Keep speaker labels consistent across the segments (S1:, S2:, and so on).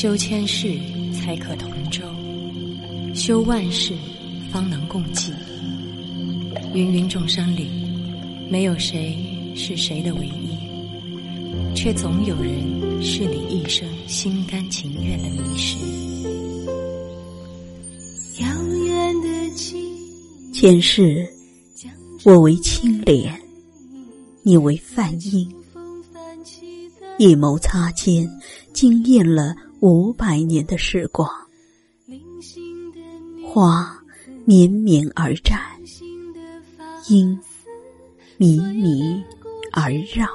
S1: 修千世才可同舟，修万世方能共济。芸芸众生里，没有谁是谁的唯一，却总有人是你一生心甘情愿的迷失。
S2: 前世，我为青莲，你为梵音，一眸擦肩，惊艳了五百年的时光。花绵绵而展，音靡靡而绕，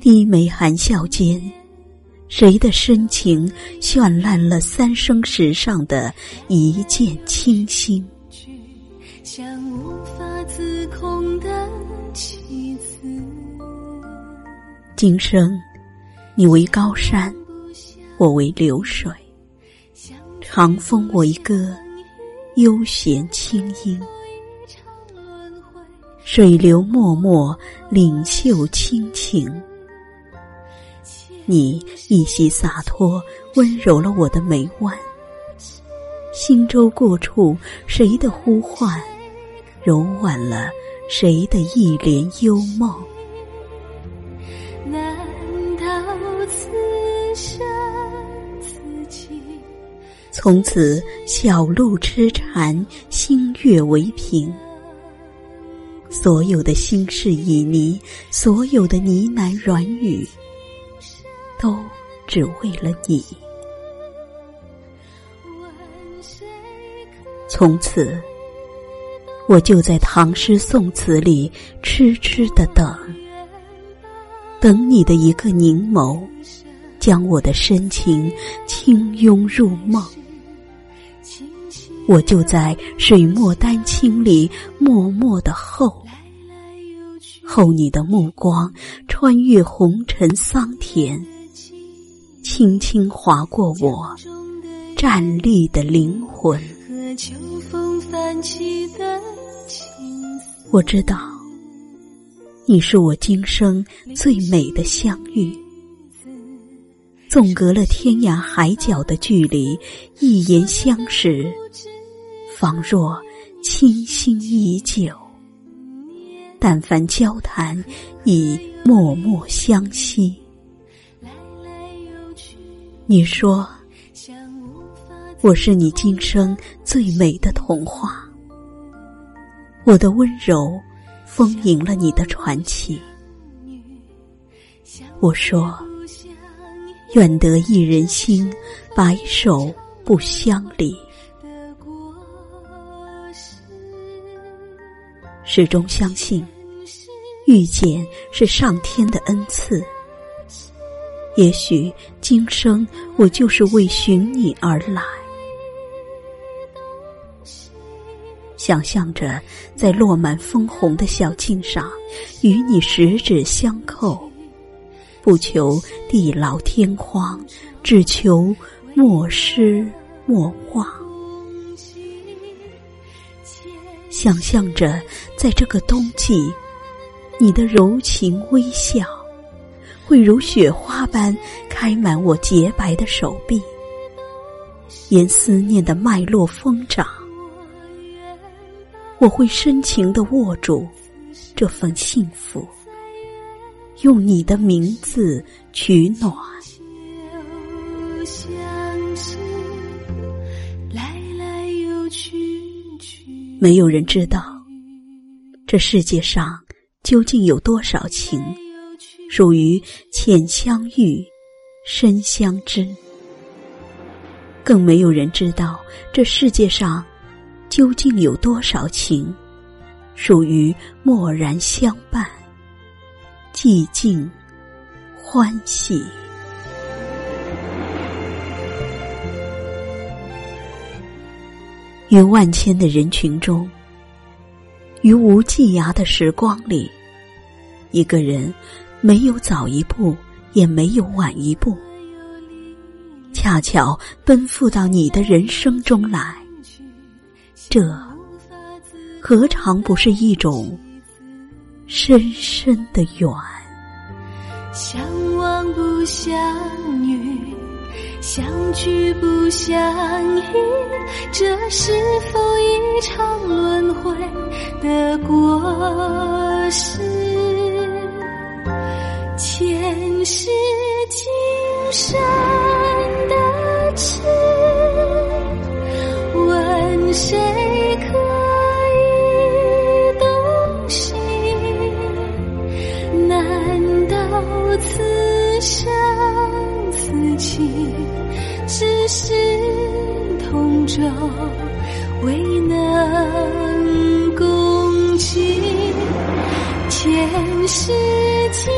S2: 低眉含笑间。谁的深情绚烂了三生石上的一见倾心？今生，你为高山，我为流水，长风我一歌，悠闲清音，水流脉脉，领袖亲情。你一袭洒脱，温柔了我的眉弯。星舟过处，谁的呼唤，柔婉了谁的一帘幽梦？从此小鹿痴缠，星月为凭。所有的心事旖旎，所有的呢喃软语。都只为了你。从此，我就在唐诗宋词里痴痴的等，等你的一个凝眸，将我的深情轻拥入梦。我就在水墨丹青里默默的候，候你的目光穿越红尘桑田。轻轻划过我站立的灵魂。我知道，你是我今生最美的相遇。纵隔了天涯海角的距离，一言相识，仿若倾心已久。但凡交谈，已默默相惜。你说，我是你今生最美的童话。我的温柔，丰盈了你的传奇。我说，愿得一人心，白首不相离。始终相信，遇见是上天的恩赐。也许今生我就是为寻你而来。想象着在落满枫红的小径上，与你十指相扣，不求地老天荒，只求莫失莫忘。想象着在这个冬季，你的柔情微笑。会如雪花般开满我洁白的手臂，沿思念的脉络疯长。我会深情的握住这份幸福，用你的名字取暖。没有人知道，这世界上究竟有多少情。属于浅相遇，深相知。更没有人知道这世界上究竟有多少情，属于默然相伴，寂静欢喜。于万千的人群中，于无际涯的时光里，一个人。没有早一步，也没有晚一步，恰巧奔赴到你的人生中来，这何尝不是一种深深的缘？相望
S1: 不相遇，相聚不相依，这是否一场轮回的过失？前世今生的痴，问谁可以洞悉？难道此生此情，只是同舟，未能共济？前世今